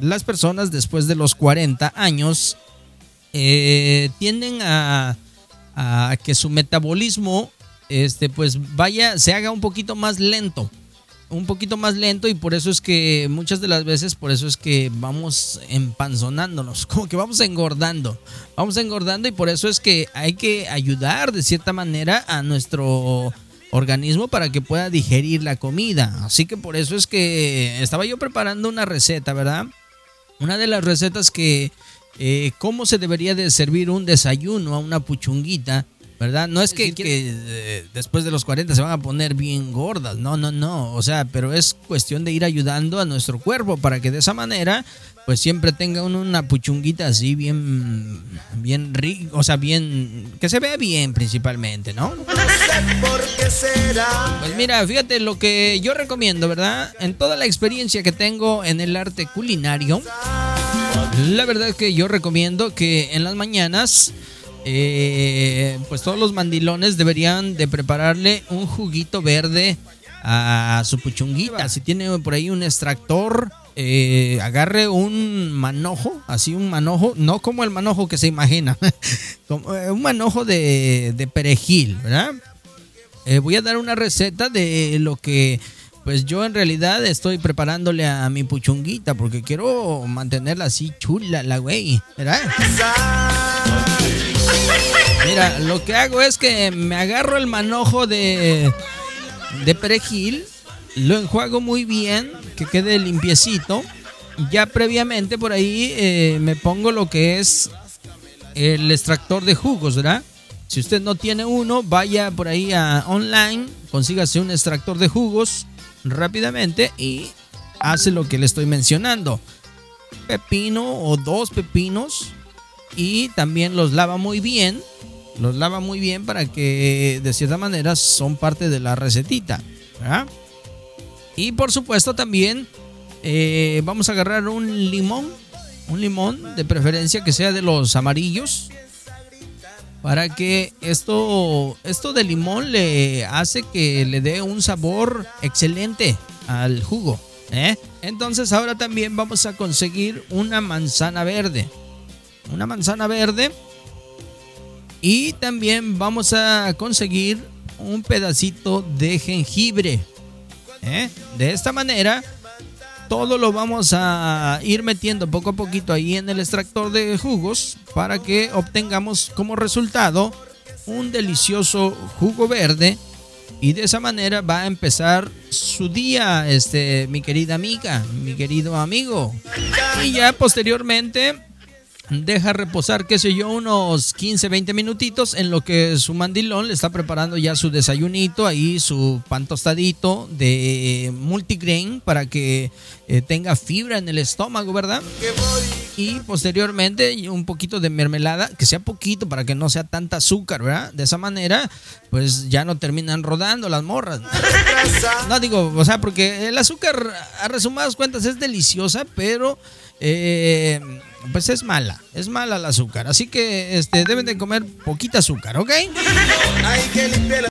las personas después de los 40 años eh, tienden a, a que su metabolismo este pues vaya se haga un poquito más lento un poquito más lento y por eso es que muchas de las veces por eso es que vamos empanzonándonos, como que vamos engordando, vamos engordando y por eso es que hay que ayudar de cierta manera a nuestro organismo para que pueda digerir la comida. Así que por eso es que estaba yo preparando una receta, ¿verdad? Una de las recetas que eh, cómo se debería de servir un desayuno a una puchunguita ¿verdad? No es que, eh, después de los 40 se van a poner bien gordas, no, no, no, o sea, pero es cuestión de ir ayudando a nuestro cuerpo para que de esa manera pues siempre tenga una puchunguita así bien, bien rico, o sea, bien, que se vea bien principalmente, ¿no? Pues mira, fíjate lo que yo recomiendo, ¿verdad? En toda la experiencia que tengo en el arte culinario, la verdad es que yo recomiendo que en las mañanas eh, pues todos los mandilones deberían de prepararle un juguito verde a su puchunguita. Si tiene por ahí un extractor, eh, agarre un manojo, así un manojo, no como el manojo que se imagina, como eh, un manojo de, perejil, ¿verdad? voy a dar una receta de lo que pues yo en realidad estoy preparándole a mi puchunguita porque quiero mantenerla así chula, la güey, ¿verdad? Mira, lo que hago es que me agarro el manojo de, perejil, lo enjuago muy bien, que quede limpiecito. Ya previamente por ahí eh, me pongo lo que es el extractor de jugos, ¿verdad? Si usted no tiene uno, vaya por ahí a online, consígase un extractor de jugos rápidamente y hace lo que le estoy mencionando. Pepino o dos pepinos y también los lava muy bien los lava muy bien para que de cierta manera son parte de la recetita. Y por supuesto también eh, vamos a agarrar un limón, un limón de preferencia que sea de los amarillos. Para que esto, esto de limón le hace que le dé un sabor excelente al jugo. ¿eh? Entonces ahora también vamos a conseguir una manzana verde. Una manzana verde y también vamos a conseguir un pedacito de jengibre. ¿eh? De esta manera, todo lo vamos a ir metiendo poco a poquito ahí en el extractor de jugos para que obtengamos como resultado un delicioso jugo verde y de esa manera va a empezar su día, este, mi querida amiga, mi querido amigo. Y ya posteriormente deja reposar, qué sé yo, unos 15, 20 minutitos en lo que su mandilón le está preparando ya su desayunito, ahí su pan tostadito de multigrain para que eh, tenga fibra en el estómago, ¿verdad? Y posteriormente un poquito de mermelada, que sea poquito para que no sea tanta azúcar, ¿verdad? De esa manera, pues ya no terminan rodando las morras. No digo, o sea, porque el azúcar, a resumidas cuentas, es deliciosa, pero... Eh, pues es mala, es mala el azúcar. Así que este, deben de comer poquita azúcar, ¿ok?